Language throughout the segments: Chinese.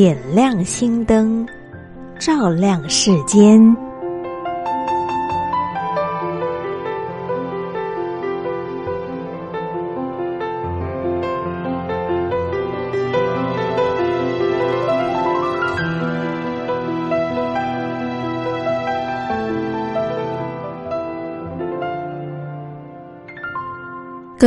点亮心灯，照亮世间。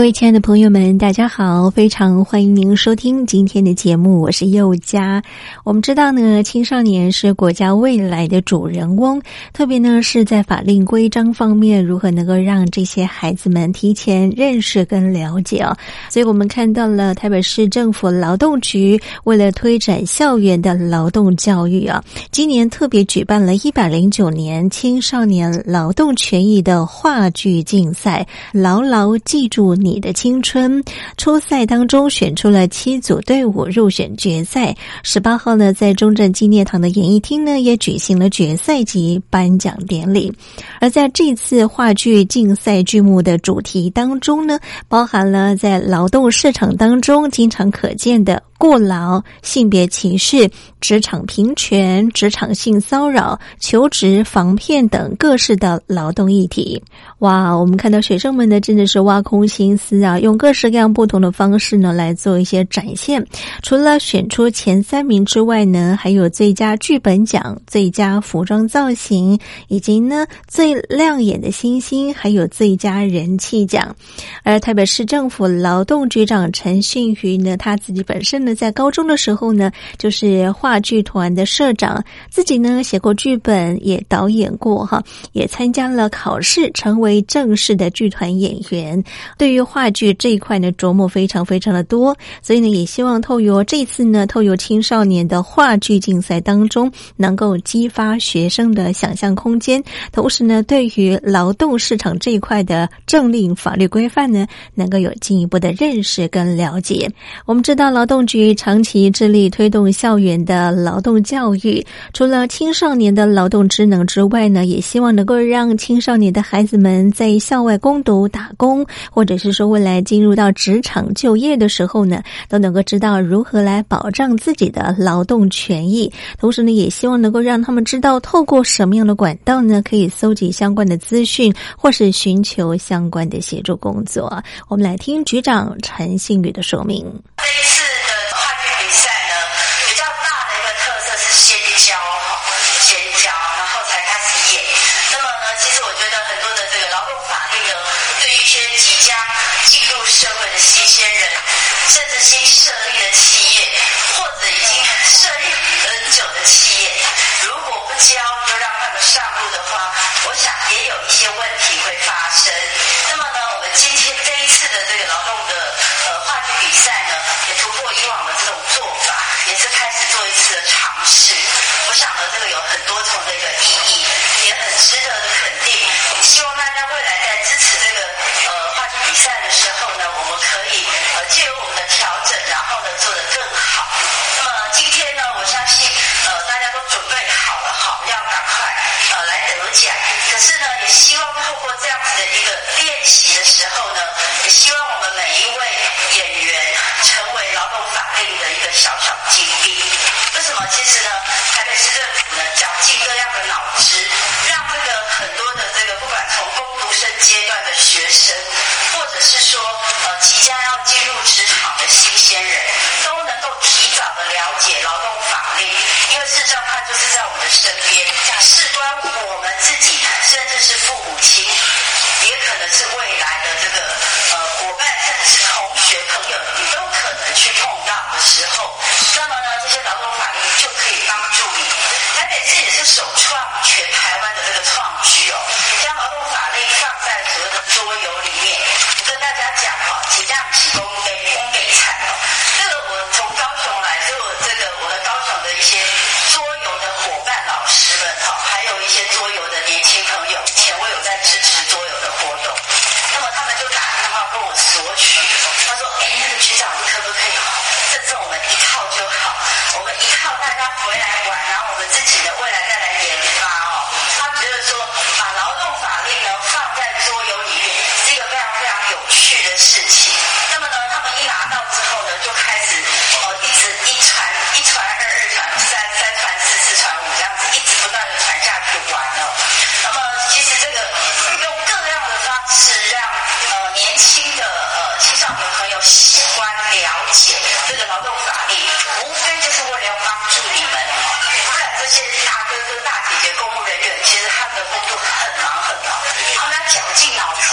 各位亲爱的朋友们，大家好！非常欢迎您收听今天的节目，我是佑佳。我们知道呢，青少年是国家未来的主人翁，特别呢是在法令规章方面，如何能够让这些孩子们提前认识跟了解哦。所以我们看到了台北市政府劳动局为了推展校园的劳动教育啊，今年特别举办了一百零九年青少年劳动权益的话剧竞赛，牢牢记住。你你的青春初赛当中选出了七组队伍入选决赛。十八号呢，在中正纪念堂的演艺厅呢，也举行了决赛及颁奖典礼。而在这次话剧竞赛剧目的主题当中呢，包含了在劳动市场当中经常可见的。过劳、性别歧视、职场平权、职场性骚扰、求职防骗等各式的劳动议题。哇，我们看到学生们呢，真的是挖空心思啊，用各式各样不同的方式呢来做一些展现。除了选出前三名之外呢，还有最佳剧本奖、最佳服装造型，以及呢最亮眼的星星，还有最佳人气奖。而台北市政府劳动局长陈训瑜呢，他自己本身呢。在高中的时候呢，就是话剧团的社长，自己呢写过剧本，也导演过哈，也参加了考试，成为正式的剧团演员。对于话剧这一块呢，琢磨非常非常的多，所以呢，也希望透过这次呢，透过青少年的话剧竞赛当中，能够激发学生的想象空间，同时呢，对于劳动市场这一块的政令法律规范呢，能够有进一步的认识跟了解。我们知道劳动局。长期致力推动校园的劳动教育，除了青少年的劳动职能之外呢，也希望能够让青少年的孩子们在校外攻读、打工，或者是说未来进入到职场就业的时候呢，都能够知道如何来保障自己的劳动权益。同时呢，也希望能够让他们知道，透过什么样的管道呢，可以搜集相关的资讯，或是寻求相关的协助工作。我们来听局长陈信宇的说明。甚至新设立的企业是呢，台北市政府呢绞尽各样的脑汁，让这个很多的这个不管从工读生阶段的学生，或者是说呃即将要进入职场的新鲜人，都能够提早的了解劳动法令，因为事实上它就是在我们的身边，事关我们自己，甚至是。大哥哥大姐姐公务人员其实他们的工作很忙很忙。他们要绞尽脑汁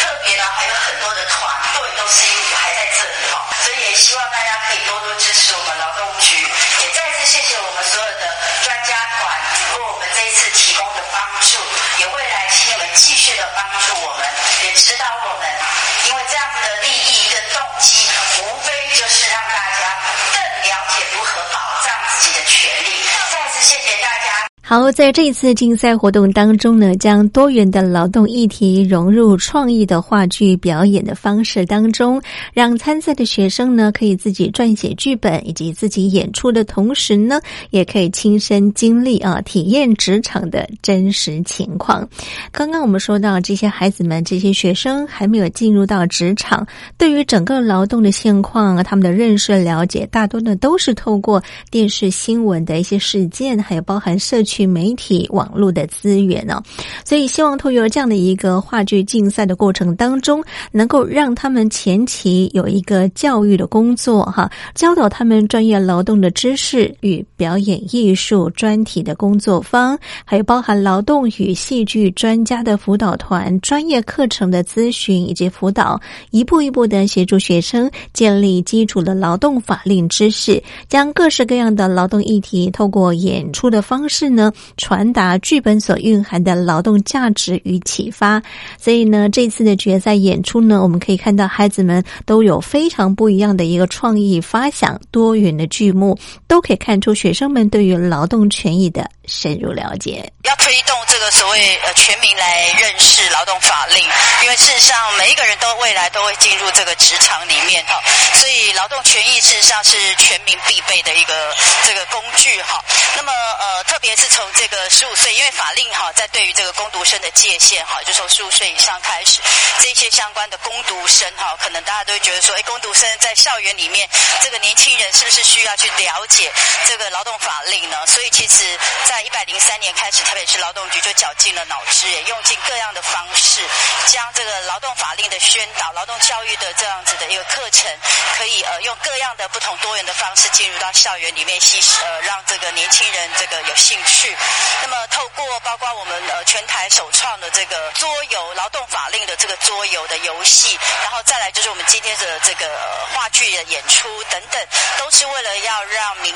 特别呢还有很多的团队都是因为还在这里哦，所以也希望大家可以多多支持我们劳动局。也再次谢谢我们所有的专家团为我们这一次提供的帮助，也未来请你们继续的帮助我们，也指导我们，因为这样子的利益跟动机，无非就是让大家更了解如何保障自己的权利。再次谢谢大。好，在这一次竞赛活动当中呢，将多元的劳动议题融入创意的话剧表演的方式当中，让参赛的学生呢可以自己撰写剧本以及自己演出的同时呢，也可以亲身经历啊，体验职场的真实情况。刚刚我们说到，这些孩子们、这些学生还没有进入到职场，对于整个劳动的现况，他们的认识了解，大多呢都是透过电视新闻的一些事件，还有包含社区。媒体网络的资源呢，所以希望透过这样的一个话剧竞赛的过程当中，能够让他们前期有一个教育的工作哈，教导他们专业劳动的知识与表演艺术专题的工作方，还有包含劳动与戏剧专家的辅导团专业课程的咨询以及辅导，一步一步的协助学生建立基础的劳动法令知识，将各式各样的劳动议题透过演出的方式呢。传达剧本所蕴含的劳动价值与启发，所以呢，这次的决赛演出呢，我们可以看到孩子们都有非常不一样的一个创意发想，多元的剧目都可以看出学生们对于劳动权益的深入了解。要推动这个所谓呃全民来认识劳动法令，因为事实上每一个人都未来都会进入这个职场里面哈，所以劳动权益事实上是全民必备的一个这个工具哈。那么呃，特别是从从这个十五岁，因为法令哈，在对于这个攻读生的界限哈，就从十五岁以上开始，这些相关的攻读生哈，可能大家都会觉得说，哎，攻读生在校园里面，这个年轻人是不是需要去了解这个劳动法令呢？所以其实，在一百零三年开始，台北市劳动局就绞尽了脑汁，也用尽各样的方式，将这个劳动法令的宣导、劳动教育的这样子的一个课程，可以呃用各样的不同多元的方式进入到校园里面，吸呃让这个年轻人这个有兴趣。那么，透过包括我们呃全台首创的这个桌游劳动法令的这个桌游的游戏，然后再来就是我们今天的这个话剧的演出等等，都是为了要让民